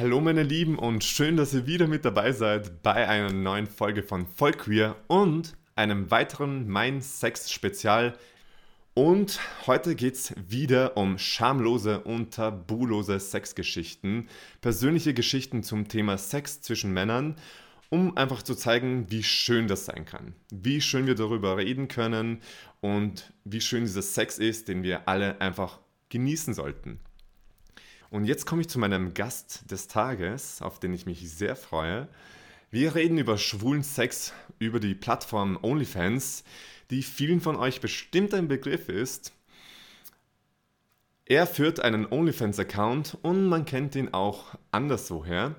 Hallo meine Lieben und schön, dass ihr wieder mit dabei seid bei einer neuen Folge von Vollqueer und einem weiteren Mein Sex Spezial. Und heute geht es wieder um schamlose und tabulose Sexgeschichten, persönliche Geschichten zum Thema Sex zwischen Männern, um einfach zu zeigen, wie schön das sein kann, wie schön wir darüber reden können und wie schön dieser Sex ist, den wir alle einfach genießen sollten. Und jetzt komme ich zu meinem Gast des Tages, auf den ich mich sehr freue. Wir reden über schwulen Sex über die Plattform OnlyFans, die vielen von euch bestimmt ein Begriff ist. Er führt einen OnlyFans-Account und man kennt ihn auch anderswoher.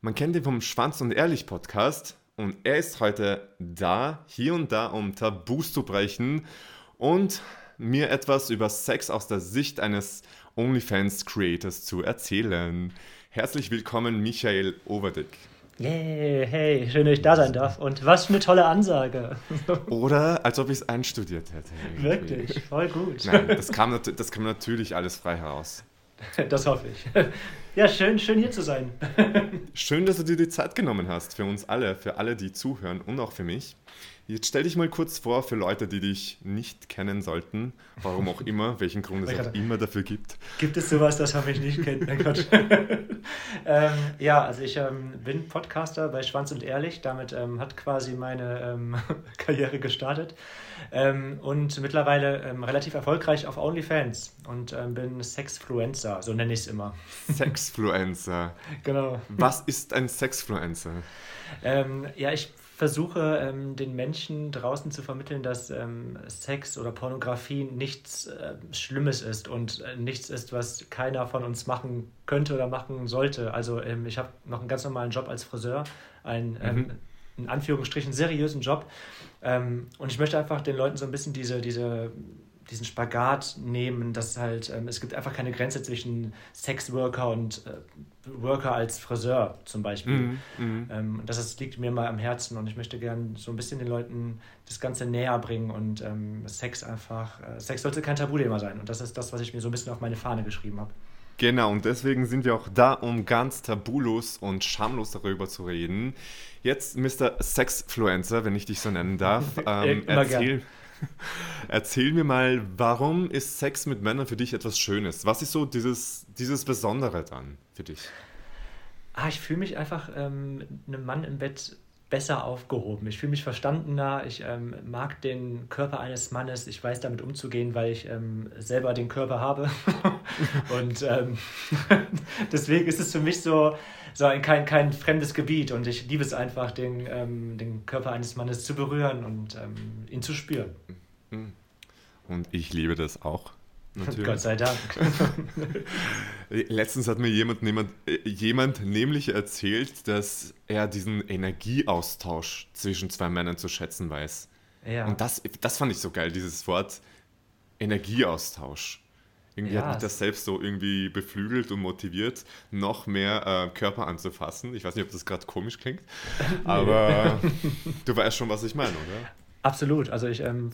Man kennt ihn vom Schwanz und Ehrlich Podcast und er ist heute da, hier und da, um Tabus zu brechen und mir etwas über Sex aus der Sicht eines OnlyFans-Creators zu erzählen. Herzlich willkommen, Michael Overdick. Yeah, hey, schön, dass ich da sein darf. Und was für eine tolle Ansage. Oder als ob ich es einstudiert hätte. Irgendwie. Wirklich, voll gut. Nein, das kam, das kam natürlich alles frei heraus. Das hoffe ich. Ja, schön, schön hier zu sein. Schön, dass du dir die Zeit genommen hast, für uns alle, für alle, die zuhören und auch für mich. Jetzt stell dich mal kurz vor für Leute, die dich nicht kennen sollten, warum auch immer, welchen Grund es auch immer dafür gibt. Gibt es sowas, das man mich nicht kennt? Mein Gott. ähm, ja, also ich ähm, bin Podcaster bei Schwanz und Ehrlich. Damit ähm, hat quasi meine ähm, Karriere gestartet. Ähm, und mittlerweile ähm, relativ erfolgreich auf OnlyFans und bin Sexfluencer, so nenne ich es immer. Sexfluencer. genau. Was ist ein Sexfluencer? ja, ich versuche ähm, den Menschen draußen zu vermitteln, dass ähm, Sex oder Pornografie nichts äh, Schlimmes ist und äh, nichts ist, was keiner von uns machen könnte oder machen sollte. Also ähm, ich habe noch einen ganz normalen Job als Friseur, einen ähm, mhm. in Anführungsstrichen seriösen Job. Ähm, und ich möchte einfach den Leuten so ein bisschen diese, diese diesen Spagat nehmen, dass halt, ähm, es gibt einfach keine Grenze zwischen Sexworker und äh, Worker als Friseur zum Beispiel. Mm, mm. Ähm, das ist, liegt mir mal am Herzen und ich möchte gerne so ein bisschen den Leuten das Ganze näher bringen und ähm, Sex einfach, äh, Sex sollte kein Tabuthema sein und das ist das, was ich mir so ein bisschen auf meine Fahne geschrieben habe. Genau, und deswegen sind wir auch da, um ganz tabulos und schamlos darüber zu reden. Jetzt, Mr. Sexfluencer, wenn ich dich so nennen darf, ähm, erzähl, Erzähl mir mal, warum ist Sex mit Männern für dich etwas Schönes? Was ist so dieses, dieses Besondere dann für dich? Ah, ich fühle mich einfach ähm, einem Mann im Bett besser aufgehoben. Ich fühle mich verstandener. Ich ähm, mag den Körper eines Mannes. Ich weiß damit umzugehen, weil ich ähm, selber den Körper habe. und ähm, deswegen ist es für mich so, so ein, kein, kein fremdes Gebiet. Und ich liebe es einfach, den, ähm, den Körper eines Mannes zu berühren und ähm, ihn zu spüren. Und ich liebe das auch. Natürlich. Gott sei Dank. Letztens hat mir jemand, jemand, jemand nämlich erzählt, dass er diesen Energieaustausch zwischen zwei Männern zu schätzen weiß. Ja. Und das, das fand ich so geil, dieses Wort Energieaustausch. Irgendwie ja, hat mich das selbst so irgendwie beflügelt und motiviert, noch mehr äh, Körper anzufassen. Ich weiß nicht, ob das gerade komisch klingt, aber du weißt schon, was ich meine, oder? Absolut. Also ich, ähm,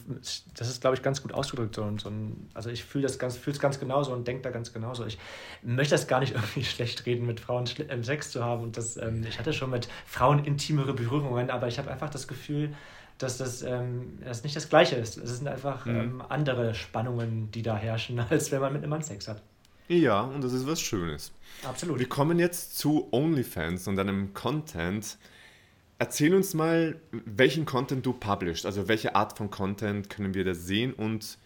das ist, glaube ich, ganz gut ausgedrückt. So, so ein, also ich fühle das ganz, fühle es ganz genauso und denke da ganz genauso. Ich möchte das gar nicht irgendwie schlecht reden, mit Frauen ähm, Sex zu haben. Und das, ähm, ich hatte schon mit Frauen intimere Berührungen, aber ich habe einfach das Gefühl, dass das, ähm, das nicht das Gleiche ist. Es sind einfach mhm. ähm, andere Spannungen, die da herrschen, als wenn man mit einem Mann Sex hat. Ja, und das ist was Schönes. Absolut. Wir kommen jetzt zu OnlyFans und einem Content, Erzähl uns mal, welchen Content du publishst. Also welche Art von Content können wir da sehen und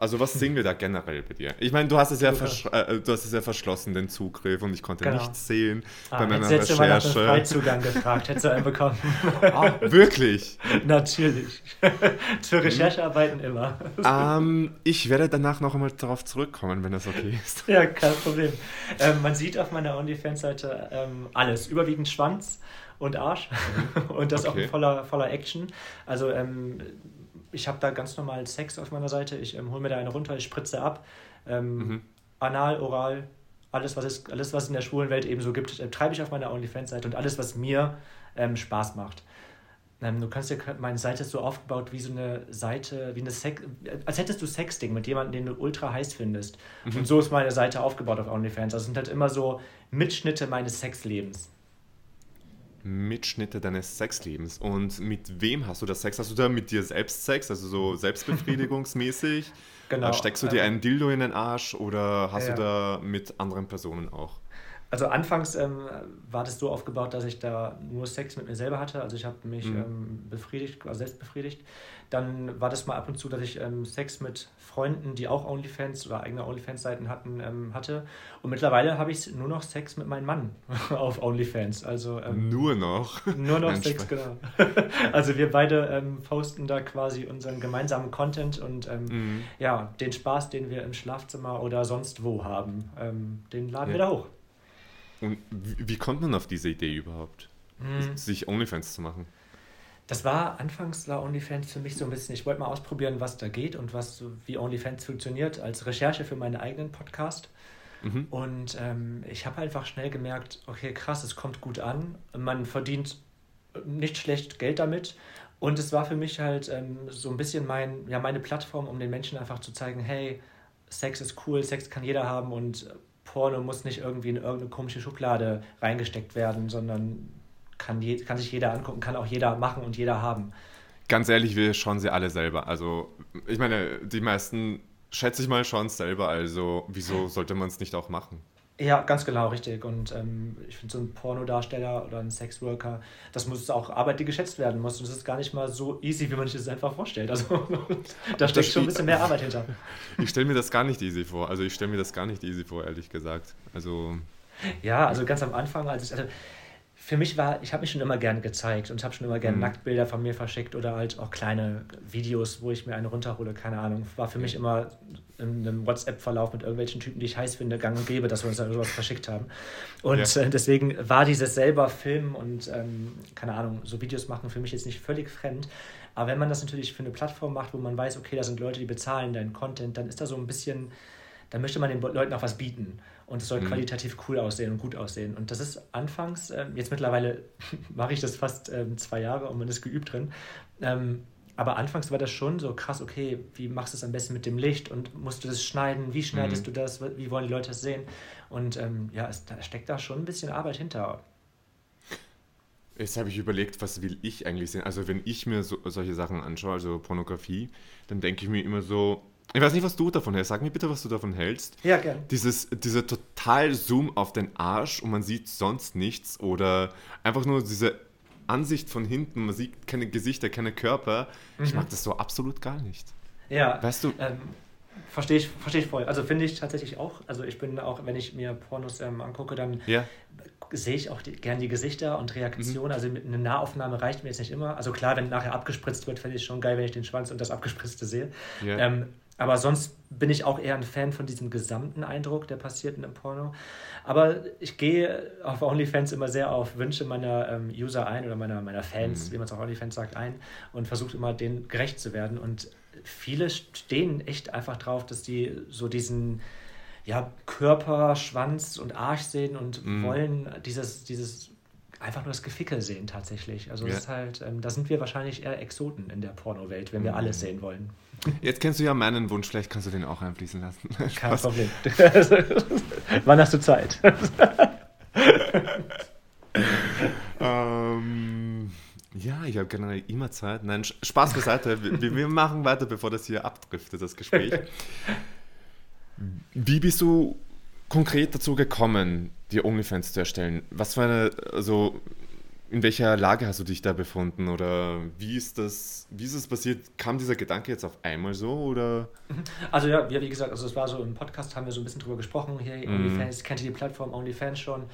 also was sehen wir da generell bei dir? Ich meine, du hast es ja, äh, du hast es ja verschlossen, den Zugriff, und ich konnte genau. nichts sehen ah, bei meiner Recherche. Du mal nach dem Freizugang gefragt, hättest du einen bekommen. ah, wirklich? Natürlich. Für Recherchearbeiten immer. Ähm, ich werde danach noch einmal darauf zurückkommen, wenn das okay ist. Ja, kein Problem. Ähm, man sieht auf meiner OnlyFans-Seite ähm, alles. Überwiegend Schwanz und Arsch. Mhm. und das okay. auch voller, voller Action. Also ähm, ich habe da ganz normal Sex auf meiner Seite. Ich ähm, hole mir da eine runter, ich spritze ab. Ähm, mhm. Anal, oral, alles was, es, alles, was es in der schwulen Welt eben so gibt, äh, treibe ich auf meiner OnlyFans-Seite und alles, was mir ähm, Spaß macht. Ähm, du kannst dir, meine Seite ist so aufgebaut wie so eine Seite, wie eine Sex, als hättest du Sexting mit jemandem, den du ultra heiß findest. Mhm. Und so ist meine Seite aufgebaut auf OnlyFans. Also sind halt immer so Mitschnitte meines Sexlebens. Mitschnitte deines Sexlebens. Und mit wem hast du das Sex? Hast du da mit dir selbst Sex, also so selbstbefriedigungsmäßig? genau. Steckst du dir ähm, einen Dildo in den Arsch oder hast ja. du da mit anderen Personen auch? Also anfangs ähm, war das so aufgebaut, dass ich da nur Sex mit mir selber hatte. Also ich habe mich mhm. ähm, befriedigt, also selbst befriedigt. Dann war das mal ab und zu, dass ich ähm, Sex mit Freunden, die auch OnlyFans oder eigene OnlyFans-Seiten hatten, ähm, hatte. Und mittlerweile habe ich nur noch Sex mit meinem Mann auf OnlyFans. Also, ähm, nur noch? Nur noch Sex, genau. also wir beide ähm, posten da quasi unseren gemeinsamen Content und mhm. ja, den Spaß, den wir im Schlafzimmer oder sonst wo haben, den laden ja. wir da hoch. Und wie, wie kommt man auf diese Idee überhaupt, hm. sich OnlyFans zu machen? Das war anfangs war OnlyFans für mich so ein bisschen, ich wollte mal ausprobieren, was da geht und was, wie OnlyFans funktioniert, als Recherche für meinen eigenen Podcast. Mhm. Und ähm, ich habe einfach schnell gemerkt, okay, krass, es kommt gut an, man verdient nicht schlecht Geld damit. Und es war für mich halt ähm, so ein bisschen mein, ja, meine Plattform, um den Menschen einfach zu zeigen, hey, Sex ist cool, Sex kann jeder haben und Porno muss nicht irgendwie in irgendeine komische Schublade reingesteckt werden, sondern kann, je, kann sich jeder angucken, kann auch jeder machen und jeder haben. Ganz ehrlich, wir schauen sie alle selber. Also, ich meine, die meisten, schätze ich mal, es selber. Also, wieso sollte man es nicht auch machen? Ja, ganz genau, richtig. Und ähm, ich finde, so ein Pornodarsteller oder ein Sexworker, das muss auch Arbeit, die geschätzt werden muss. Und es ist gar nicht mal so easy, wie man sich das einfach vorstellt. Also da steckt schon ein bisschen mehr Arbeit hinter. Ich stelle mir das gar nicht easy vor. Also ich stelle mir das gar nicht easy vor, ehrlich gesagt. Also. Ja, also ganz am Anfang, als ich, also für mich war, ich habe mich schon immer gerne gezeigt und habe schon immer gerne mhm. Nacktbilder von mir verschickt oder halt auch kleine Videos, wo ich mir eine runterhole, keine Ahnung. War für mich immer in einem WhatsApp-Verlauf mit irgendwelchen Typen, die ich heiß finde, gang und gäbe, dass wir uns da sowas verschickt haben. Und ja. äh, deswegen war dieses selber Filmen und, ähm, keine Ahnung, so Videos machen für mich jetzt nicht völlig fremd. Aber wenn man das natürlich für eine Plattform macht, wo man weiß, okay, da sind Leute, die bezahlen deinen Content, dann ist da so ein bisschen, da möchte man den Leuten auch was bieten und es soll mhm. qualitativ cool aussehen und gut aussehen. Und das ist anfangs, ähm, jetzt mittlerweile mache ich das fast ähm, zwei Jahre und man ist geübt drin. Ähm, aber anfangs war das schon so krass, okay, wie machst du es am besten mit dem Licht und musst du das schneiden? Wie schneidest mhm. du das? Wie wollen die Leute das sehen? Und ähm, ja, es, da steckt da schon ein bisschen Arbeit hinter. Jetzt habe ich überlegt, was will ich eigentlich sehen? Also wenn ich mir so, solche Sachen anschaue, also Pornografie, dann denke ich mir immer so, ich weiß nicht, was du davon hältst. Sag mir bitte, was du davon hältst. Ja, gern. Dieses, dieser total Zoom auf den Arsch und man sieht sonst nichts oder einfach nur diese Ansicht von hinten, man sieht keine Gesichter, keine Körper. Mhm. Ich mag das so absolut gar nicht. Ja. Weißt du? Ähm, verstehe ich, versteh ich voll. Also finde ich tatsächlich auch. Also ich bin auch, wenn ich mir Pornos ähm, angucke, dann ja. sehe ich auch die, gern die Gesichter und Reaktionen. Mhm. Also eine Nahaufnahme reicht mir jetzt nicht immer. Also klar, wenn nachher abgespritzt wird, finde ich schon geil, wenn ich den Schwanz und das Abgespritzte sehe. Ja. Ähm, aber sonst bin ich auch eher ein Fan von diesem gesamten Eindruck, der passiert in einem Porno. Aber ich gehe auf OnlyFans immer sehr auf Wünsche meiner ähm, User ein oder meiner, meiner Fans, mhm. wie man es auf OnlyFans sagt, ein und versuche immer denen gerecht zu werden. Und viele stehen echt einfach drauf, dass die so diesen ja, Körper, Schwanz und Arsch sehen und mhm. wollen dieses, dieses einfach nur das Gefickel sehen tatsächlich. Also ja. ist halt, ähm, da sind wir wahrscheinlich eher Exoten in der Pornowelt, wenn wir mhm. alles sehen wollen. Jetzt kennst du ja meinen Wunsch, vielleicht kannst du den auch einfließen lassen. Kein Problem. Wann hast du Zeit? ähm, ja, ich habe generell immer Zeit. Nein, Spaß beiseite. Wir, wir machen weiter, bevor das hier abdriftet, das Gespräch. Wie bist du konkret dazu gekommen, dir OnlyFans zu erstellen? Was für eine, also in welcher Lage hast du dich da befunden oder wie ist das, wie ist das passiert? Kam dieser Gedanke jetzt auf einmal so oder? Also ja, wie gesagt, also es war so im Podcast haben wir so ein bisschen drüber gesprochen. Hier mhm. OnlyFans, kennt ihr die Plattform OnlyFans schon?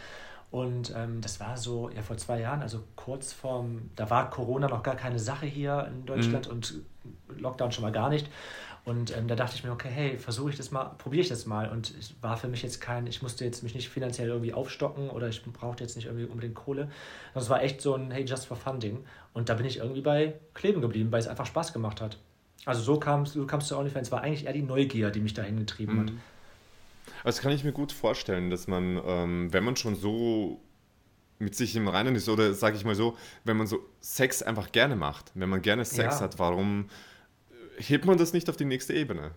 Und ähm, das war so ja vor zwei Jahren, also kurz vorm, da war Corona noch gar keine Sache hier in Deutschland mhm. und Lockdown schon mal gar nicht. Und ähm, da dachte ich mir, okay, hey, versuche ich das mal, probiere ich das mal. Und es war für mich jetzt kein, ich musste jetzt mich nicht finanziell irgendwie aufstocken oder ich brauchte jetzt nicht irgendwie unbedingt Kohle. Das war echt so ein, hey, just for funding. Und da bin ich irgendwie bei kleben geblieben, weil es einfach Spaß gemacht hat. Also so kam so kamst zu OnlyFans. Es war eigentlich eher die Neugier, die mich dahin getrieben mhm. hat. Also kann ich mir gut vorstellen, dass man, ähm, wenn man schon so mit sich im Reinen ist. Oder sage ich mal so, wenn man so Sex einfach gerne macht, wenn man gerne Sex Ja. hat, warum hebt man das nicht auf die nächste Ebene?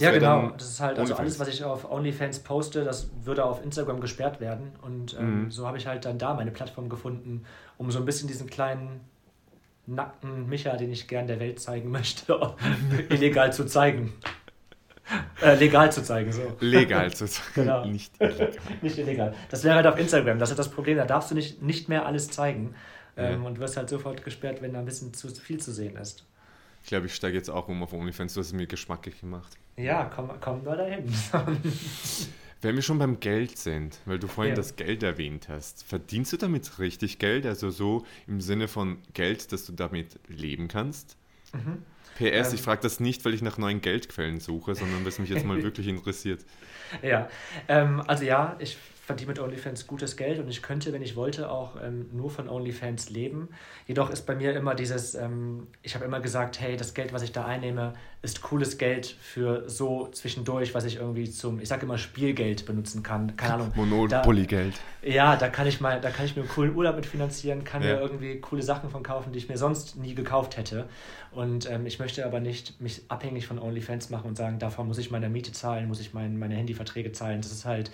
Ja, genau. Das ist halt, also OnlyFans. alles, was ich auf OnlyFans poste, das würde auf Instagram gesperrt werden. Und ähm, Mhm. so habe ich halt dann da meine Plattform gefunden, um so ein bisschen diesen kleinen nackten Micha, den ich gern der Welt zeigen möchte, illegal zu zeigen. Äh, legal zu zeigen, so. legal sozusagen, Genau. nicht illegal. Nicht illegal. Das wäre halt auf Instagram. Das ist das Problem. Da darfst du nicht, nicht mehr alles zeigen. Ähm, Ja. Und wirst halt sofort gesperrt, wenn da ein bisschen zu viel zu sehen ist. Ich glaube, ich steige jetzt auch um auf OnlyFans, du hast es mir geschmackig gemacht. Ja, komm, komm mal dahin. Wenn wir schon beim Geld sind, weil du vorhin Ja. das Geld erwähnt hast, verdienst du damit richtig Geld? Also so im Sinne von Geld, dass du damit leben kannst? PS, Ähm. ich frage das nicht, weil ich nach neuen Geldquellen suche, sondern weil es mich jetzt mal wirklich interessiert. Ja, ähm, also ja, ich verdiene mit OnlyFans gutes Geld und ich könnte, wenn ich wollte, auch ähm, nur von OnlyFans leben. Jedoch ist bei mir immer dieses, ähm, ich habe immer gesagt, hey, das Geld, was ich da einnehme, ist cooles Geld für so zwischendurch, was ich irgendwie zum, ich sage immer Spielgeld benutzen kann. Keine Ahnung. Monopoly-Geld. Ja, da kann ich mal, da kann ich mir einen coolen Urlaub mit finanzieren, kann Ja. mir irgendwie coole Sachen von kaufen, die ich mir sonst nie gekauft hätte. Und ähm, ich möchte aber nicht mich abhängig von OnlyFans machen und sagen, davon muss ich meine Miete zahlen, muss ich mein, meine Handyverträge zahlen. Das ist halt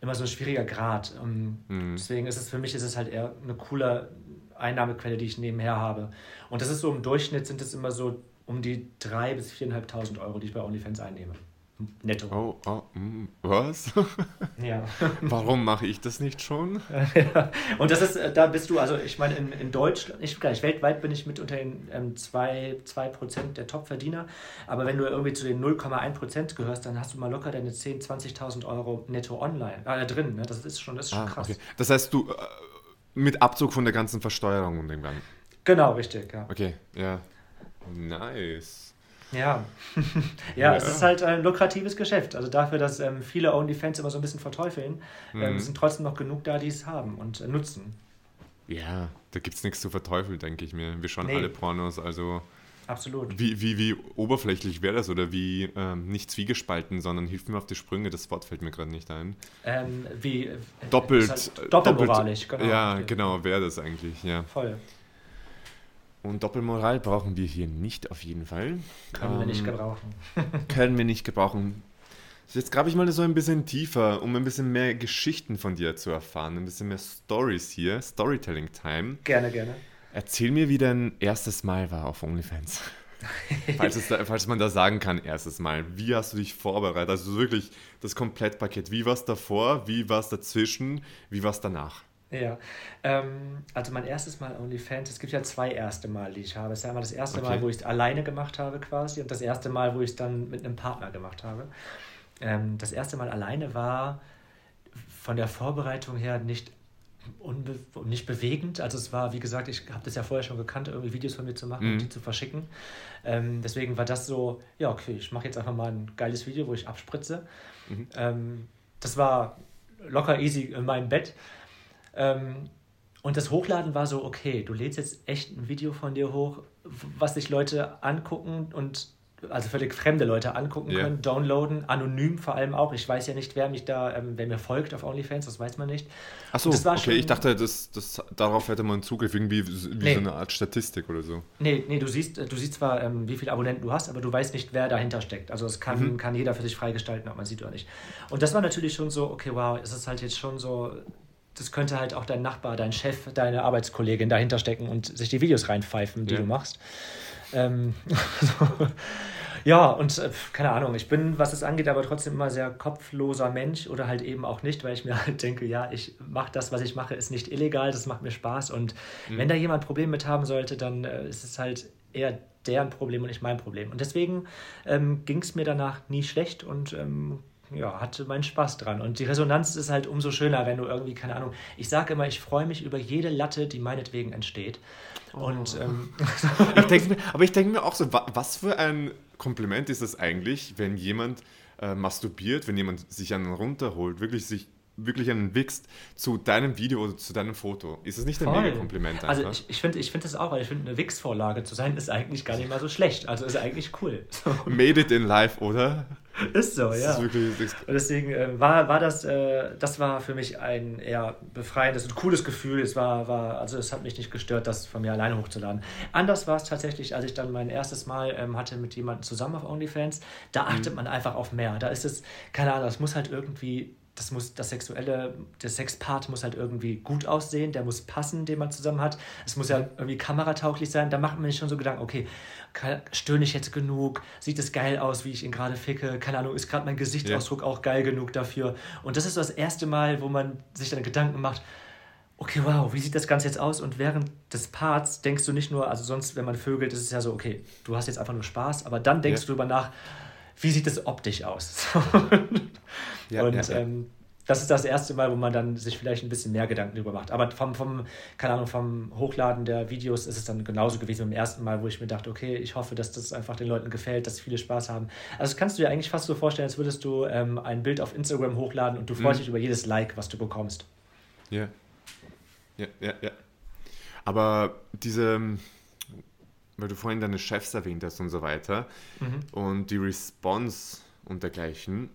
immer so ein schwieriger Grad. Mhm. Deswegen ist es für mich ist es halt eher eine coole Einnahmequelle, die ich nebenher habe. Und das ist so im Durchschnitt sind es immer so um die 3.000 bis 4.500 Euro, die ich bei OnlyFans einnehme. Netto. Oh, oh, mm, was? Ja. Warum mache ich das nicht schon? Und das ist, äh, da bist du, also ich meine, in, in Deutschland, nicht gleich, weltweit bin ich mit unter den ähm, 2%, 2% der Topverdiener. Aber wenn du irgendwie zu den 0,1% gehörst, dann hast du mal locker deine 10.000, 20.000 Euro netto online, äh, drin. Ne? Das ist schon, das ist schon Ah, krass. okay. Das heißt, du äh, mit Abzug von der ganzen Versteuerung und irgendwann. Genau, richtig, ja. Okay, ja. Nice. Ja. ja, Ja. es ist halt ein lukratives Geschäft. Also dafür, dass ähm, viele OnlyFans immer so ein bisschen verteufeln, ähm, Mhm. sind trotzdem noch genug da, die es haben und äh, nutzen. Ja, da gibt es nichts zu verteufeln, denke ich mir. Wir schauen Nee. alle Pornos, also Absolut. wie, wie, wie oberflächlich wäre das oder wie ähm, nicht zwiegespalten, sondern hilf mir auf die Sprünge, das Wort fällt mir gerade nicht ein. Ähm, wie, äh, Doppelt. halt doppelmoralisch, doppelt, genau. Ja, genau, wäre das eigentlich, ja. Voll. Und Doppelmoral brauchen wir hier nicht auf jeden Fall. Können wir nicht Ähm, gebrauchen. können wir nicht gebrauchen. Jetzt grabe ich mal so ein bisschen tiefer, um ein bisschen mehr Geschichten von dir zu erfahren, ein bisschen mehr Stories hier, Storytelling Time. Gerne, gerne. Erzähl mir, wie dein erstes Mal war auf OnlyFans. falls, da, falls man da sagen kann, erstes Mal. Wie hast du dich vorbereitet? Also wirklich das Komplettpaket. Wie war es davor? Wie war es dazwischen? Wie war es danach? Ja, ähm, also mein erstes Mal OnlyFans, es gibt ja zwei erste Mal, die ich habe. Es ist ja einmal das erste Okay. Mal, wo ich es alleine gemacht habe quasi und das erste Mal, wo ich es dann mit einem Partner gemacht habe. Ähm, das erste Mal alleine war von der Vorbereitung her nicht, unbe nicht bewegend. Also es war, wie gesagt, ich habe das ja vorher schon gekannt, irgendwie Videos von mir zu machen Mhm. und die zu verschicken. Ähm, deswegen war das so, ja okay, ich mache jetzt einfach mal ein geiles Video, wo ich abspritze. Mhm. Ähm, das war locker easy in meinem Bett. Ähm, und das Hochladen war so, okay, du lädst jetzt echt ein Video von dir hoch, was sich Leute angucken und also völlig fremde Leute angucken Ja. können, downloaden, anonym vor allem auch. Ich weiß ja nicht, wer mich da, ähm, wer mir folgt auf OnlyFans, das weiß man nicht. Achso, Und das war okay, schon- ich dachte, das, das, darauf hätte man Zugriff, irgendwie wie Nee. so eine Art Statistik oder so. Nee, nee, du siehst, du siehst zwar, ähm, wie viele Abonnenten du hast, aber du weißt nicht, wer dahinter steckt. Also das kann, Mhm. kann jeder für sich freigestalten, ob man sieht oder nicht. Und das war natürlich schon so, okay, wow, es ist halt jetzt schon so, das könnte halt auch dein Nachbar, dein Chef, deine Arbeitskollegin dahinter stecken und sich die Videos reinpfeifen, die Ja. du machst. Ähm, so. Ja, und äh, keine Ahnung, ich bin, was es angeht, aber trotzdem immer sehr kopfloser Mensch oder halt eben auch nicht, weil ich mir halt denke, ja, ich mache das, was ich mache, ist nicht illegal, das macht mir Spaß und wenn da jemand Probleme mit haben sollte, dann äh, ist es halt eher deren Problem und nicht mein Problem. Und deswegen ähm, ging es mir danach nie schlecht und ähm, ja, hatte meinen Spaß dran. Und die Resonanz ist halt umso schöner, wenn du irgendwie, keine Ahnung, ich sage immer, ich freue mich über jede Latte, die meinetwegen entsteht. Und ähm, Ich denk aber ich denke mir auch so, wa- was für ein Kompliment ist es eigentlich, wenn jemand äh, masturbiert, wenn jemand sich einen runterholt, wirklich sich wirklich einen wichst zu deinem Video oder zu deinem Foto. Ist es nicht ein Voll. mega Kompliment einfach? Also ich, ich finde ich find das auch, weil ich finde, eine Wix-Vorlage zu sein, ist eigentlich gar nicht mal so schlecht. Also ist eigentlich cool. So. Made it in life, oder? Ist so, ja. Ist wirklich, und deswegen äh, war, war das, äh, das war für mich ein eher befreiendes und cooles Gefühl. Es war, war, also es hat mich nicht gestört, das von mir alleine hochzuladen. Anders war es tatsächlich, als ich dann mein erstes Mal ähm, hatte mit jemandem zusammen auf OnlyFans. Da achtet mhm. man einfach auf mehr. Da ist es, keine Ahnung, es muss halt irgendwie das muss das sexuelle, der Sexpart muss halt irgendwie gut aussehen, der muss passen, den man zusammen hat. Es muss ja irgendwie kameratauglich sein. Da macht man sich schon so Gedanken, okay, stöhne ich jetzt genug? Sieht es geil aus, wie ich ihn gerade ficke? Keine Ahnung, ist gerade mein Gesichtsausdruck ja. auch geil genug dafür? Und das ist das erste Mal, wo man sich dann Gedanken macht, okay, wow, wie sieht das Ganze jetzt aus? Und während des Parts denkst du nicht nur, also sonst, wenn man vögelt, ist es ja so, okay, du hast jetzt einfach nur Spaß, aber dann denkst ja. du darüber nach, wie sieht es optisch aus? ja, und ja, ähm, das ist das erste Mal, wo man dann sich vielleicht ein bisschen mehr Gedanken darüber macht. Aber vom, vom, keine Ahnung, vom Hochladen der Videos ist es dann genauso gewesen beim ersten Mal, wo ich mir dachte, okay, ich hoffe, dass das einfach den Leuten gefällt, dass viele Spaß haben. Also das kannst du dir eigentlich fast so vorstellen, als würdest du ähm, ein Bild auf Instagram hochladen und du freust mhm. dich über jedes Like, was du bekommst. Ja. Ja, ja, ja. Aber diese weil du vorhin deine Chefs erwähnt hast und so weiter mhm. und die Response und dergleichen.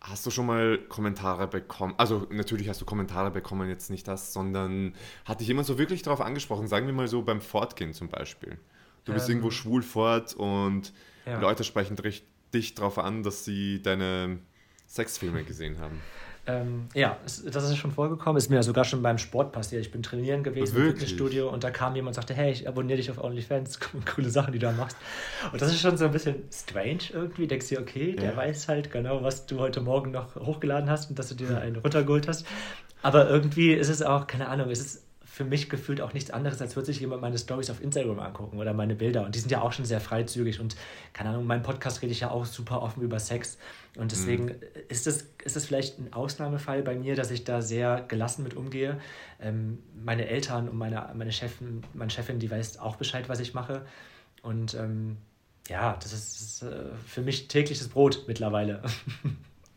Hast du schon mal Kommentare bekommen? Also natürlich hast du Kommentare bekommen, jetzt nicht das, sondern hat dich jemand so wirklich darauf angesprochen? Sagen wir mal so beim Fortgehen zum Beispiel. Du bist ähm, irgendwo schwul fort und ja. Leute sprechen dich, dich darauf an, dass sie deine Sexfilme gesehen haben. Ähm, ja, das ist schon vorgekommen. Ist mir sogar schon beim Sport passiert. Ich bin trainieren gewesen im Fitnessstudio und da kam jemand und sagte: Hey, ich abonniere dich auf OnlyFans. Coole Sachen, die du da machst. Und das ist schon so ein bisschen strange irgendwie. Denkst dir, okay, ja. der weiß halt genau, was du heute Morgen noch hochgeladen hast und dass du dir einen runtergeholt hast. Aber irgendwie ist es auch, keine Ahnung, ist es für mich gefühlt auch nichts anderes, als würde sich jemand meine Stories auf Instagram angucken oder meine Bilder. Und die sind ja auch schon sehr freizügig. Und keine Ahnung, in meinem Podcast rede ich ja auch super offen über Sex. Und deswegen mhm. ist es ist das vielleicht ein Ausnahmefall bei mir, dass ich da sehr gelassen mit umgehe. Ähm, meine Eltern und meine, meine Chefin, meine Chefin, die weiß auch Bescheid, was ich mache. Und ähm, ja, das ist, das ist äh, für mich tägliches Brot mittlerweile.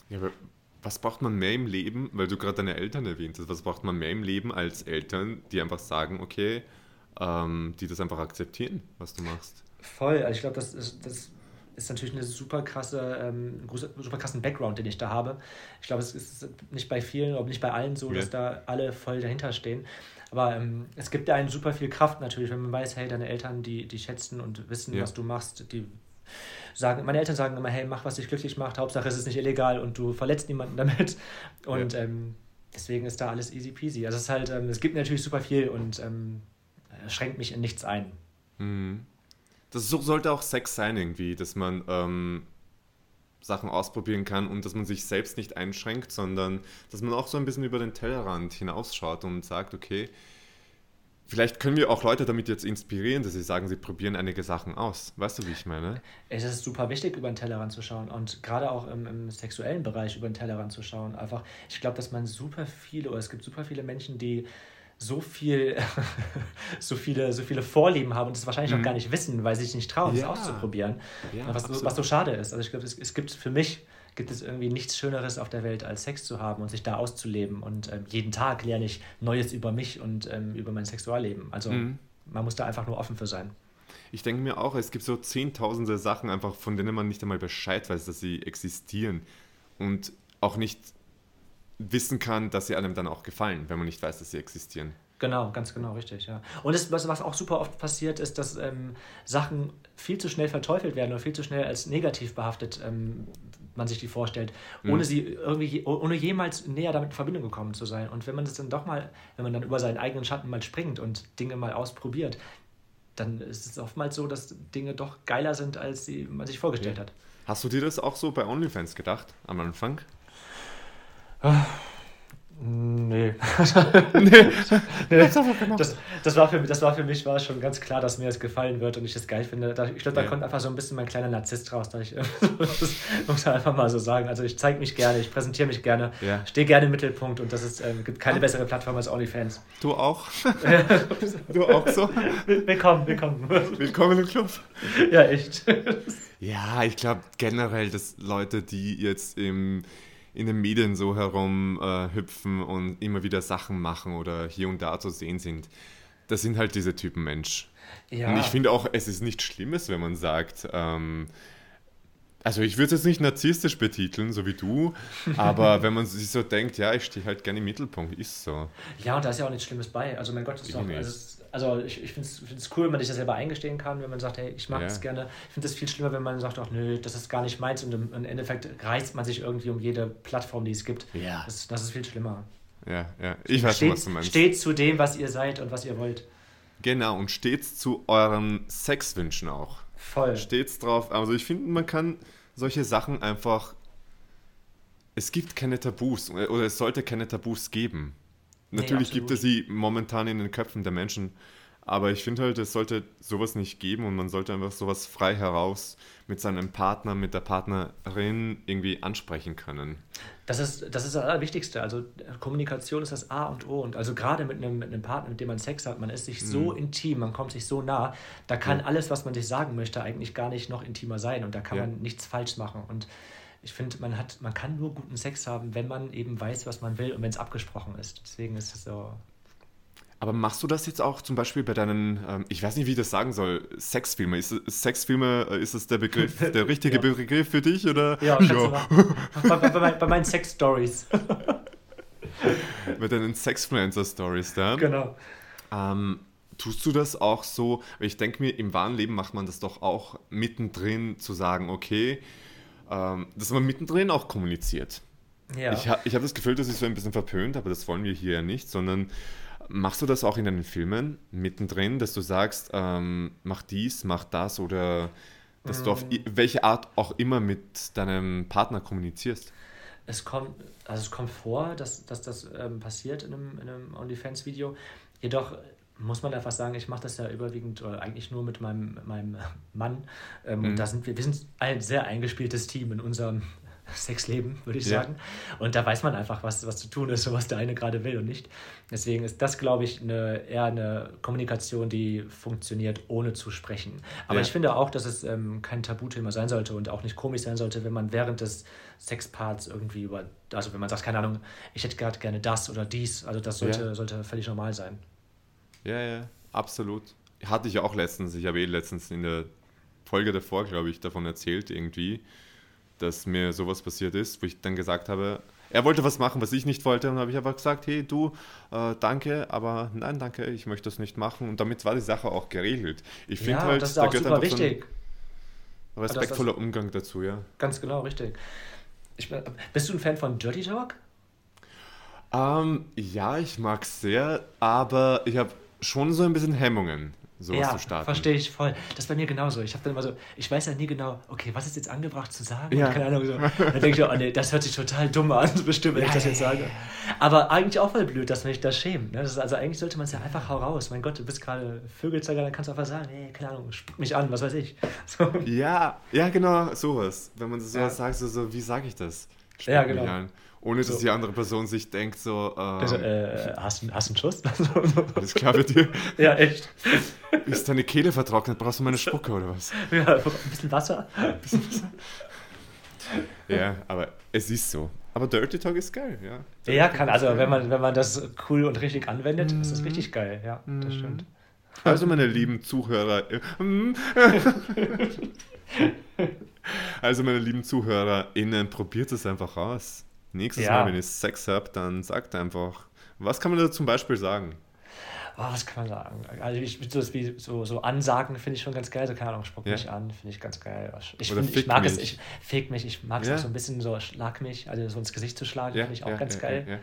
Ja, was braucht man mehr im Leben, weil du gerade deine Eltern erwähnt hast, was braucht man mehr im Leben als Eltern, die einfach sagen, okay, ähm, die das einfach akzeptieren, was du machst? Voll, also ich glaube, das ist, das ist natürlich eine super krasse, ähm, super krassen Background, den ich da habe. Ich glaube, es ist nicht bei vielen, oder nicht bei allen so, ja. dass da alle voll dahinter stehen. Aber ähm, es gibt einen super viel Kraft natürlich, wenn man weiß, hey, deine Eltern, die, die schätzen und wissen, ja. was du machst, die sagen, meine Eltern sagen immer, hey, mach, was dich glücklich macht, Hauptsache es ist nicht illegal und du verletzt niemanden damit. Und ja. ähm, deswegen ist da alles easy peasy. Also es ist halt, ähm, es gibt natürlich super viel und ähm, schränkt mich in nichts ein. Mhm. Das sollte auch Sex sein irgendwie, dass man ähm, Sachen ausprobieren kann und dass man sich selbst nicht einschränkt, sondern dass man auch so ein bisschen über den Tellerrand hinausschaut und sagt, okay, Vielleicht können wir auch Leute damit jetzt inspirieren, dass sie sagen, sie probieren einige Sachen aus. Weißt du, wie ich meine? Es ist super wichtig, über den Tellerrand zu schauen und gerade auch im, im sexuellen Bereich über den Tellerrand zu schauen. Einfach, ich glaube, dass man super viele, oder es gibt super viele Menschen, die so viel, so viele, so viele Vorlieben haben und das wahrscheinlich mhm. auch gar nicht wissen, weil sie sich nicht trauen, ja. das auszuprobieren. Ja, was, was so schade ist. Also ich glaube, es, es gibt für mich gibt es irgendwie nichts Schöneres auf der Welt, als Sex zu haben und sich da auszuleben. Und ähm, jeden Tag lerne ich Neues über mich und ähm, über mein Sexualleben. Also mhm. man muss da einfach nur offen für sein. Ich denke mir auch, es gibt so zehntausende Sachen einfach, von denen man nicht einmal Bescheid weiß, dass sie existieren. Und auch nicht wissen kann, dass sie einem dann auch gefallen, wenn man nicht weiß, dass sie existieren. Genau, ganz genau, richtig, ja. Und das, was, was auch super oft passiert, ist, dass ähm, Sachen viel zu schnell verteufelt werden oder viel zu schnell als negativ behaftet ähm, man sich die vorstellt, ohne mhm. sie irgendwie, ohne jemals näher damit in Verbindung gekommen zu sein. Und wenn man das dann doch mal, wenn man dann über seinen eigenen Schatten mal springt und Dinge mal ausprobiert, dann ist es oftmals so, dass Dinge doch geiler sind, als sie, man sich vorgestellt ja. hat. Hast du dir das auch so bei OnlyFans gedacht am Anfang? Ah, Nee. nee. nee. Das, das, war für, das war für mich war schon ganz klar, dass mir das gefallen wird und ich das geil finde. Ich glaube, da ja. kommt einfach so ein bisschen mein kleiner Narzisst raus. Ich, das muss man einfach mal so sagen. Also ich zeige mich gerne, ich präsentiere mich gerne, ja. stehe gerne im Mittelpunkt und das ist, äh, gibt keine bessere Plattform als OnlyFans. Du auch? du auch so? Willkommen, willkommen. Willkommen im Club. Ja, echt. ja, ich glaube generell, dass Leute, die jetzt im in den Medien so herumhüpfen äh, und immer wieder Sachen machen oder hier und da zu sehen sind. Das sind halt diese Typen Mensch. Ja. Und ich finde auch, es ist nichts Schlimmes, wenn man sagt, ähm, also ich würde es jetzt nicht narzisstisch betiteln, so wie du, aber wenn man sich so denkt, ja, ich stehe halt gerne im Mittelpunkt, ist so. Ja, und da ist ja auch nichts Schlimmes bei. Also mein Gott, ist doch, also, also, ich, ich finde es cool, wenn man sich das selber eingestehen kann, wenn man sagt, hey, ich mag es ja. gerne. Ich finde es viel schlimmer, wenn man sagt, ach nö, das ist gar nicht meins und im, im, Endeffekt reißt man sich irgendwie um jede Plattform, die es gibt. Ja. Das, das ist viel schlimmer. Ja, ja, ich weiß steht, schon, was du meinst. Steht zu dem, was ihr seid und was ihr wollt. Genau, und steht zu euren Sexwünschen auch. Voll. Steht's drauf. Also ich finde, man kann solche Sachen einfach. Es gibt keine Tabus oder es sollte keine Tabus geben. Natürlich nee, gibt es sie momentan in den Köpfen der Menschen, aber ich finde halt, es sollte sowas nicht geben und man sollte einfach sowas frei heraus mit seinem Partner, mit der Partnerin irgendwie ansprechen können. Das ist das, ist das Allerwichtigste. Also Kommunikation ist das A und O. Und also gerade mit einem, mit einem Partner, mit dem man Sex hat, man ist sich so mhm. intim, man kommt sich so nah, da kann ja. alles, was man sich sagen möchte, eigentlich gar nicht noch intimer sein und da kann ja. man nichts falsch machen. Und ich finde, man hat, man kann nur guten Sex haben, wenn man eben weiß, was man will und wenn es abgesprochen ist. Deswegen ist es so aber machst du das jetzt auch zum Beispiel bei deinen, ähm, ich weiß nicht, wie ich das sagen soll, Sexfilme? Ist, Sexfilme, äh, ist das der Begriff, der richtige ja. Begriff für dich? Oder? Ja, ja. bei, bei, bei, bei, meinen Sex-Stories. bei deinen Sexfluencer-Stories da. Genau. Ähm, tust du das auch so? Ich denke mir, im wahren Leben macht man das doch auch mittendrin zu sagen, okay, ähm, dass man mittendrin auch kommuniziert. Ja. Ich, ha, ich habe das Gefühl, das ist so ein bisschen verpönt, aber das wollen wir hier ja nicht, sondern Machst du das auch in deinen Filmen mittendrin, dass du sagst, ähm, mach dies, mach das oder dass mm. du auf mm. welche Art auch immer mit deinem Partner kommunizierst? Es kommt, also es kommt vor, dass, dass das ähm, passiert in einem, in einem OnlyFans-Video. Jedoch muss man einfach sagen, ich mache das ja überwiegend oder eigentlich nur mit meinem, meinem Mann. Ähm, mhm. Und da sind wir, wir sind ein sehr eingespieltes Team in unserem Sexleben, würde ich ja. sagen. Und da weiß man einfach, was, was zu tun ist und was der eine gerade will und nicht. Deswegen ist das, glaube ich, eine, eher eine Kommunikation, die funktioniert, ohne zu sprechen. Aber ja. ich finde auch, dass es ähm, kein Tabuthema sein sollte und auch nicht komisch sein sollte, wenn man während des Sexparts irgendwie über, also wenn man sagt, keine Ahnung, ich hätte gerade gerne das oder dies, also das sollte, ja. sollte völlig normal sein. Ja, ja, absolut. Hatte ich auch letztens, ich habe eh letztens in der Folge davor, glaube ich, davon erzählt irgendwie dass mir sowas passiert ist, wo ich dann gesagt habe, er wollte was machen, was ich nicht wollte, und habe ich einfach gesagt, hey du, äh, danke, aber nein, danke, ich möchte das nicht machen. Und damit war die Sache auch geregelt. Ich finde ja, halt, das ist da auch gehört super wichtig. So ein respektvoller Umgang dazu, ja. Ganz genau, richtig. Ich, bist du ein Fan von Dirty Talk? Ähm, ja, ich mag es sehr, aber ich habe schon so ein bisschen Hemmungen sowas ja, zu starten. Verstehe ich voll. Das ist bei mir genauso. Ich habe dann immer so, ich weiß ja nie genau, okay, was ist jetzt angebracht zu sagen? Ja. Keine Ahnung. So. Dann denke ich, oh nee, das hört sich total dumm an, bestimmt, wenn ja, ich das jetzt sage. Aber eigentlich auch voll blöd, dass man sich das schämt. Ne? Also eigentlich sollte man es ja einfach hau raus. Mein Gott, du bist gerade Vögelzeiger, dann kannst du einfach sagen, nee, keine Ahnung, spuck mich an, was weiß ich. So. Ja, ja, genau, sowas. Wenn man sowas ja. sagt, so, so wie sage ich das? Spuck ja, genau ohne dass so. die andere Person sich denkt, so. Ähm, also, äh, hast, du, hast du einen Schuss? Alles klar mit dir? ja, echt. Ist deine Kehle vertrocknet? Brauchst du meine Spucke oder was? Ja, ein bisschen Wasser. Ein bisschen Wasser. ja, aber es ist so. Aber Dirty Talk ist geil, ja. Dirty ja, kann, also wenn man, wenn man das cool und richtig anwendet, mm. ist das richtig geil, ja, das mm. stimmt. Also meine lieben Zuhörer, also meine lieben ZuhörerInnen, probiert es einfach aus. Nächstes ja. Mal, wenn ihr Sex habt, dann sagt einfach, was kann man da zum Beispiel sagen? Oh, was kann man sagen? Also ich so, so, so Ansagen finde ich schon ganz geil. So keine Ahnung, spuck ja. mich an, finde ich ganz geil. Ich, find, ich mag mich. es, ich feg mich, ich mag es ja. auch so ein bisschen so schlag mich, also so ins Gesicht zu schlagen, finde ich auch ganz geil.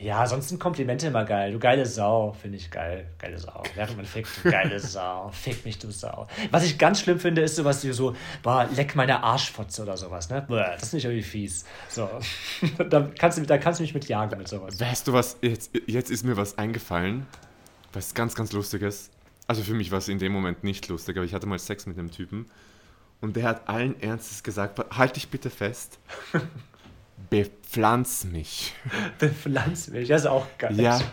Ja, sonst sind Komplimente immer geil. Du geile Sau, finde ich geil. Geile Sau. Während man fickt, du geile Sau. Fick mich, du Sau. Was ich ganz schlimm finde, ist sowas wie so, boah, leck meine Arschfotze oder sowas, ne? Das ist nicht irgendwie fies. So. da, kannst du, da kannst du mich mit jagen mit sowas. Weißt du was, jetzt, jetzt ist mir was eingefallen, was ganz, ganz lustiges. Also für mich war es in dem Moment nicht lustig, aber ich hatte mal Sex mit einem Typen und der hat allen Ernstes gesagt, halt dich bitte fest. Bepflanz mich. Bepflanz mich, das ist auch geil. Ja.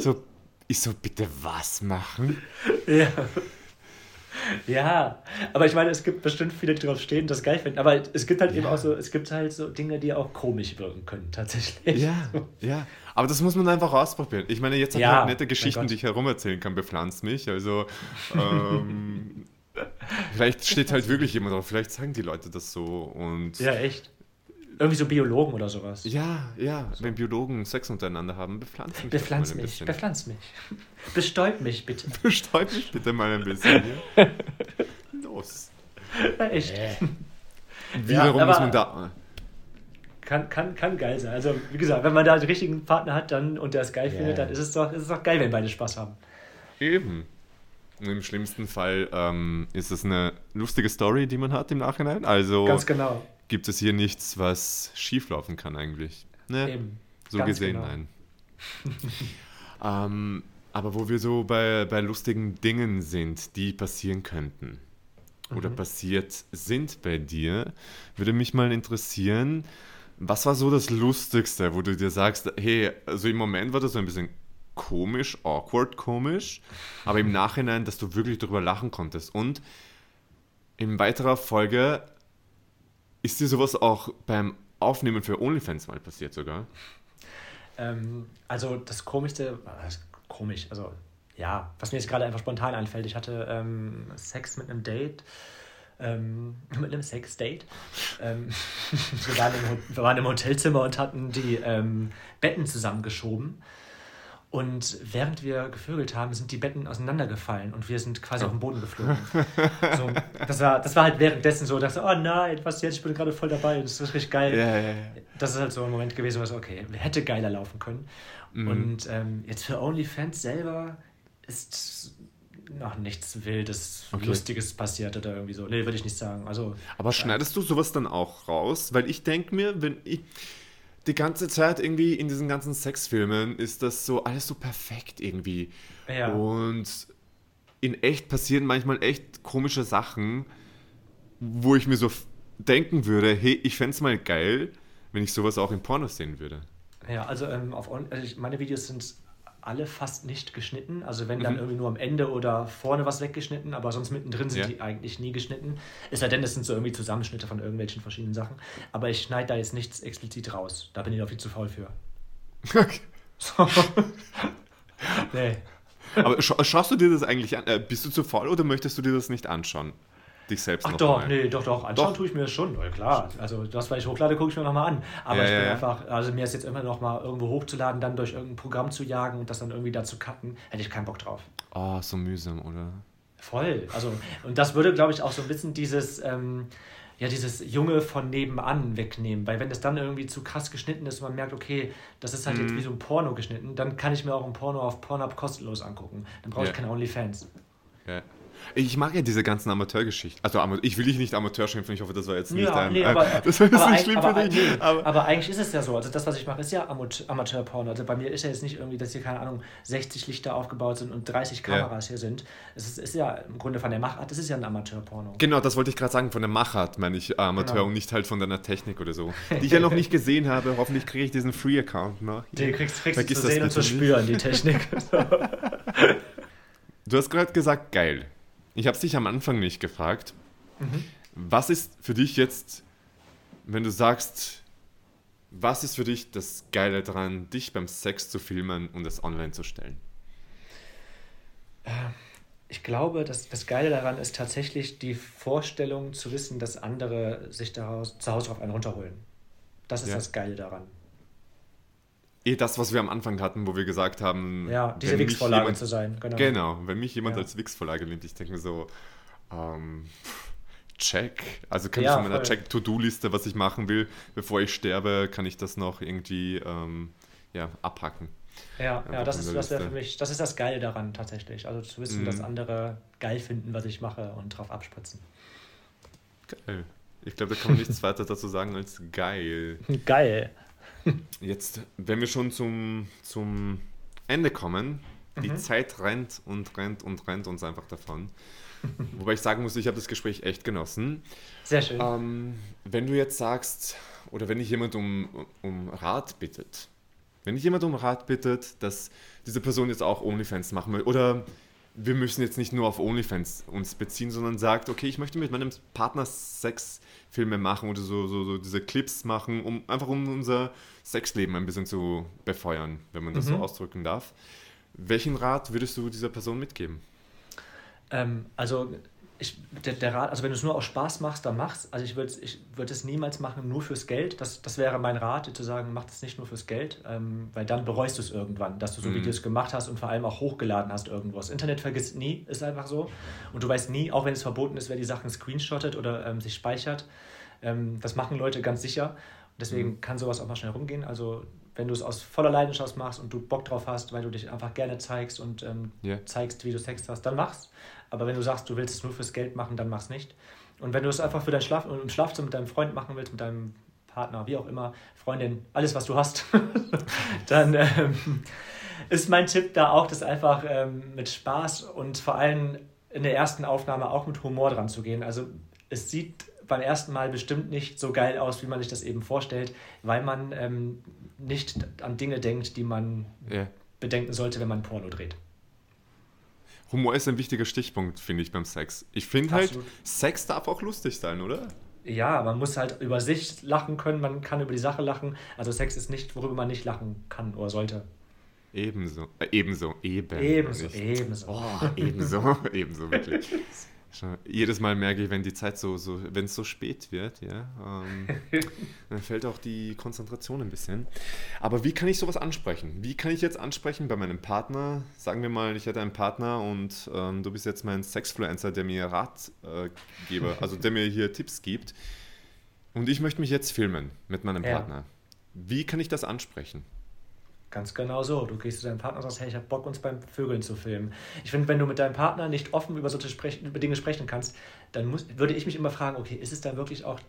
So, ich so, bitte was machen? Ja. Ja, aber ich meine, es gibt bestimmt viele, die drauf stehen, das geil finden. Aber es gibt halt ja. eben auch so, es gibt halt so Dinge, die auch komisch wirken können, tatsächlich. Ja, ja. Aber das muss man einfach ausprobieren. Ich meine, jetzt habe ja, ich halt nette Geschichten, die ich herumerzählen kann, bepflanzt mich. Also, ähm, Vielleicht steht halt wirklich jemand drauf, vielleicht sagen die Leute das so und. Ja, echt. Irgendwie so Biologen oder sowas. Ja, ja, wenn Biologen Sex untereinander haben, bepflanzt mich. Bepflanz mich, bisschen. bepflanz mich. Bestäub mich bitte. Bestäub mich bitte mal ein bisschen. Los. Ja, echt. Äh. Wiederum ja, muss man da. Kann, kann, kann geil sein. Also, wie gesagt, wenn man da den richtigen Partner hat dann, und der es geil yeah. findet, dann ist es, doch, ist es doch geil, wenn beide Spaß haben. Eben. Und Im schlimmsten Fall ähm, ist es eine lustige Story, die man hat im Nachhinein. Also Ganz genau. Gibt es hier nichts, was schieflaufen kann eigentlich. Ne? Eben. So Ganz gesehen, genau. nein. ähm, aber wo wir so bei, bei lustigen Dingen sind, die passieren könnten oder mhm. passiert sind bei dir, würde mich mal interessieren, was war so das Lustigste, wo du dir sagst, hey, also im Moment war das so ein bisschen komisch, awkward komisch, aber im Nachhinein, dass du wirklich darüber lachen konntest. Und in weiterer Folge ist dir sowas auch beim Aufnehmen für OnlyFans mal passiert sogar? Ähm, also das Komischste, äh, komisch, also ja, was mir jetzt gerade einfach spontan einfällt, ich hatte ähm, Sex mit einem Date. Ähm, mit einem Sex-Date. Ähm, wir, waren im, wir waren im Hotelzimmer und hatten die ähm, Betten zusammengeschoben. Und während wir gevögelt haben, sind die Betten auseinandergefallen und wir sind quasi auf den Boden geflogen. So, das, war, das war halt währenddessen so, dass oh nein, was jetzt, ich bin gerade voll dabei, das ist richtig geil. Ja, ja, ja. Das ist halt so ein Moment gewesen, wo so, okay, hätte geiler laufen können. Mhm. Und ähm, jetzt für OnlyFans selber ist noch nichts Wildes, okay. Lustiges passiert oder irgendwie so. Nee, würde ich nicht sagen. Also, Aber schneidest du sowas dann auch raus? Weil ich denke mir, wenn ich die ganze Zeit irgendwie in diesen ganzen Sexfilmen ist das so alles so perfekt irgendwie. Ja. Und in echt passieren manchmal echt komische Sachen, wo ich mir so denken würde, hey, ich fände es mal geil, wenn ich sowas auch in Pornos sehen würde. Ja, also, ähm, auf, also meine Videos sind alle fast nicht geschnitten. Also wenn dann mhm. irgendwie nur am Ende oder vorne was weggeschnitten, aber sonst mittendrin sind ja. die eigentlich nie geschnitten. Es sei denn, es sind so irgendwie Zusammenschnitte von irgendwelchen verschiedenen Sachen. Aber ich schneide da jetzt nichts explizit raus. Da bin ich auch viel zu faul für. Okay. So. nee. Aber scha schaust du dir das eigentlich an? Äh, bist du zu faul oder möchtest du dir das nicht anschauen? Dich selbst Ach doch, mal. nee, doch, doch. Anschauen doch. tue ich mir schon, ja, klar. Also das, was ich hochlade, gucke ich mir nochmal an. Aber ja, ich bin ja, einfach, also mir ist jetzt immer noch mal irgendwo hochzuladen, dann durch irgendein Programm zu jagen und das dann irgendwie da zu cutten, hätte ich keinen Bock drauf. Oh, so mühsam, oder? Voll. Also, und das würde, glaube ich, auch so ein bisschen dieses, ähm, ja, dieses Junge von nebenan wegnehmen. Weil wenn das dann irgendwie zu krass geschnitten ist und man merkt, okay, das ist halt mhm. jetzt wie so ein Porno geschnitten, dann kann ich mir auch ein Porno auf Pornhub kostenlos angucken. Dann brauche ich keine OnlyFans. Ja. Ich mag ja diese ganzen Amateurgeschichten. Also ich will dich nicht Amateur schimpfen, ich hoffe, das war jetzt nicht ja, ein... Nee, aber, das war jetzt nicht schlimm aber, für dich. Nee, aber, aber, eigentlich ist es ja so. Also das, was ich mache, ist ja Amateurporno. Also bei mir ist ja jetzt nicht irgendwie, dass hier, keine Ahnung, 60 Lichter aufgebaut sind und 30 Kameras ja. hier sind. Es ist, ist, ja im Grunde von der Machart, das ist ja ein Amateurporno. Genau, das wollte ich gerade sagen. Von der Machart meine ich Amateur genau. und nicht halt von deiner Technik oder so. Die ich ja noch nicht gesehen habe. Hoffentlich kriege ich diesen Free-Account noch. Den kriegst, kriegst du zu sehen und zu spüren, die Technik. du hast gerade gesagt, geil. Ich habe es dich am Anfang nicht gefragt. Mhm. Was ist für dich jetzt, wenn du sagst, was ist für dich das Geile daran, dich beim Sex zu filmen und es online zu stellen? Ähm, ich glaube, dass das Geile daran ist tatsächlich die Vorstellung zu wissen, dass andere sich daraus, zu Hause auf einen runterholen. Das ist ja. das Geile daran. Eh das, was wir am Anfang hatten, wo wir gesagt haben, ja, diese Wix-Vorlage zu sein. Genau, genau wenn mich jemand ja. als Wix-Vorlage nimmt, ich denke mir so, ähm, check. Also kann ja, ich von meiner Check-To-Do-Liste, was ich machen will, bevor ich sterbe, kann ich das noch irgendwie ähm, ja, abhacken. Ja, ja das, ist, das wäre für mich, das ist das Geile daran tatsächlich. Also zu wissen, mhm. dass andere geil finden, was ich mache und drauf abspritzen. Geil. Ich glaube, da kann man nichts weiter dazu sagen als geil. Geil. Jetzt, wenn wir schon zum, zum Ende kommen, die mhm. Zeit rennt und rennt und rennt uns einfach davon. Wobei ich sagen muss, ich habe das Gespräch echt genossen. Sehr schön. Ähm, wenn du jetzt sagst, oder wenn dich jemand um, um Rat bittet, wenn dich jemand um Rat bittet, dass diese Person jetzt auch OnlyFans machen will, oder wir müssen jetzt nicht nur auf OnlyFans uns beziehen, sondern sagt, okay, ich möchte mit meinem Partner Sexfilme machen oder so, so, so diese Clips machen, um einfach um unser Sexleben ein bisschen zu befeuern, wenn man das mhm. so ausdrücken darf. Welchen Rat würdest du dieser Person mitgeben? Ähm, also ich, der, der Rat, also wenn du es nur aus Spaß machst, dann mach's. Also ich würde ich würd es niemals machen, nur fürs Geld. Das, das wäre mein Rat, zu sagen, mach es nicht nur fürs Geld, ähm, weil dann bereust du es irgendwann, dass du so mhm. Videos gemacht hast und vor allem auch hochgeladen hast irgendwo. Das Internet vergisst nie, ist einfach so. Und du weißt nie, auch wenn es verboten ist, wer die Sachen screenshottet oder ähm, sich speichert. Ähm, das machen Leute ganz sicher. Deswegen mhm. kann sowas auch mal schnell rumgehen. Also wenn du es aus voller Leidenschaft machst und du Bock drauf hast, weil du dich einfach gerne zeigst und ähm, yeah. zeigst, wie du Sex hast, dann mach's. Aber wenn du sagst, du willst es nur fürs Geld machen, dann mach's nicht. Und wenn du es einfach für dein Schlaf im Schlafzimmer mit deinem Freund machen willst, mit deinem Partner, wie auch immer, Freundin, alles, was du hast, dann ähm, ist mein Tipp da auch, das einfach ähm, mit Spaß und vor allem in der ersten Aufnahme auch mit Humor dran zu gehen. Also es sieht beim ersten Mal bestimmt nicht so geil aus, wie man sich das eben vorstellt, weil man ähm, nicht an Dinge denkt, die man yeah. bedenken sollte, wenn man Porno dreht. Humor ist ein wichtiger Stichpunkt, finde ich, beim Sex. Ich finde halt, Sex darf auch lustig sein, oder? Ja, man muss halt über sich lachen können, man kann über die Sache lachen. Also Sex ist nicht, worüber man nicht lachen kann oder sollte. Ebenso, äh, ebenso, eben. Ebenso, ebenso. Oh, ebenso, ebenso, wirklich. Jedes Mal merke ich, wenn die Zeit so, so wenn es so spät wird, ja, ähm, dann fällt auch die Konzentration ein bisschen. Aber wie kann ich sowas ansprechen? Wie kann ich jetzt ansprechen bei meinem Partner? Sagen wir mal, ich hätte einen Partner und ähm, du bist jetzt mein Sexfluencer, der mir Ratgeber, äh, also der mir hier Tipps gibt. Und ich möchte mich jetzt filmen mit meinem ja. Partner. Wie kann ich das ansprechen? Ganz genau so. Du gehst zu deinem Partner und sagst, hey, ich habe Bock, uns beim Vögeln zu filmen. Ich finde, wenn du mit deinem Partner nicht offen über solche Sprech über Dinge sprechen kannst, dann muss, würde ich mich immer fragen, okay, ist es dann wirklich auch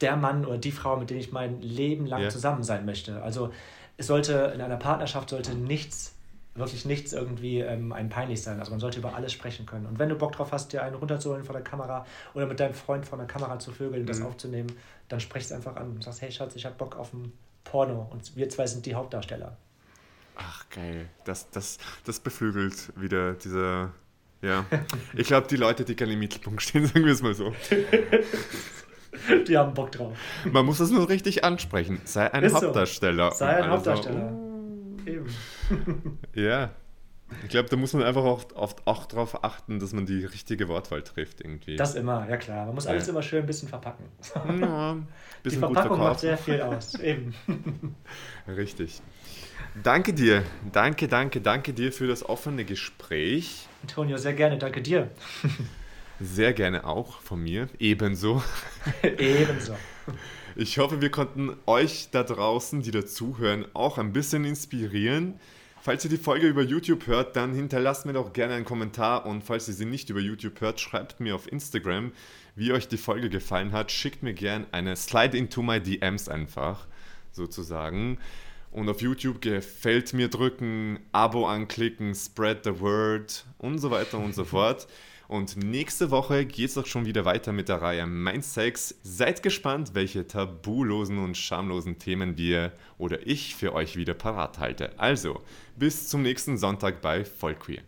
der Mann oder die Frau, mit dem ich mein Leben lang yeah. zusammen sein möchte? Also es sollte in einer Partnerschaft sollte nichts, wirklich nichts irgendwie ähm, ein peinlich sein. Also man sollte über alles sprechen können. Und wenn du Bock drauf hast, dir einen runterzuholen vor der Kamera oder mit deinem Freund vor der Kamera zu vögeln, mhm. das aufzunehmen, dann sprich es einfach an und sagst, hey Schatz, ich habe Bock auf ein Porno und wir zwei sind die Hauptdarsteller. Ach, geil. Das, das, das beflügelt wieder diese. Ja. Ich glaube, die Leute, die gerne im Mittelpunkt stehen, sagen wir es mal so. Die haben Bock drauf. Man muss das nur richtig ansprechen. Sei ein Ist Hauptdarsteller. So. Sei ein also, Hauptdarsteller. Oh. Eben. Ja. Ich glaube, da muss man einfach auch, oft auch darauf achten, dass man die richtige Wortwahl trifft irgendwie. Das immer, ja klar. Man muss alles ja. immer schön ein bisschen verpacken. Ja, bisschen die Verpackung macht sehr viel aus. Eben. Richtig. Danke dir. Danke, danke, danke dir für das offene Gespräch. Antonio, sehr gerne. Danke dir. Sehr gerne auch von mir. Ebenso. Ebenso. Ich hoffe, wir konnten euch da draußen, die dazuhören, auch ein bisschen inspirieren. Falls ihr die Folge über YouTube hört, dann hinterlasst mir doch gerne einen Kommentar und falls ihr sie nicht über YouTube hört, schreibt mir auf Instagram, wie euch die Folge gefallen hat. Schickt mir gerne eine Slide into my DMs einfach, sozusagen. Und auf YouTube gefällt mir drücken, Abo anklicken, spread the word und so weiter und so fort. Und nächste Woche geht es auch schon wieder weiter mit der Reihe Mein Sex. Seid gespannt, welche tabulosen und schamlosen Themen wir oder ich für euch wieder parat halte. Also, bis zum nächsten Sonntag bei Vollqueer.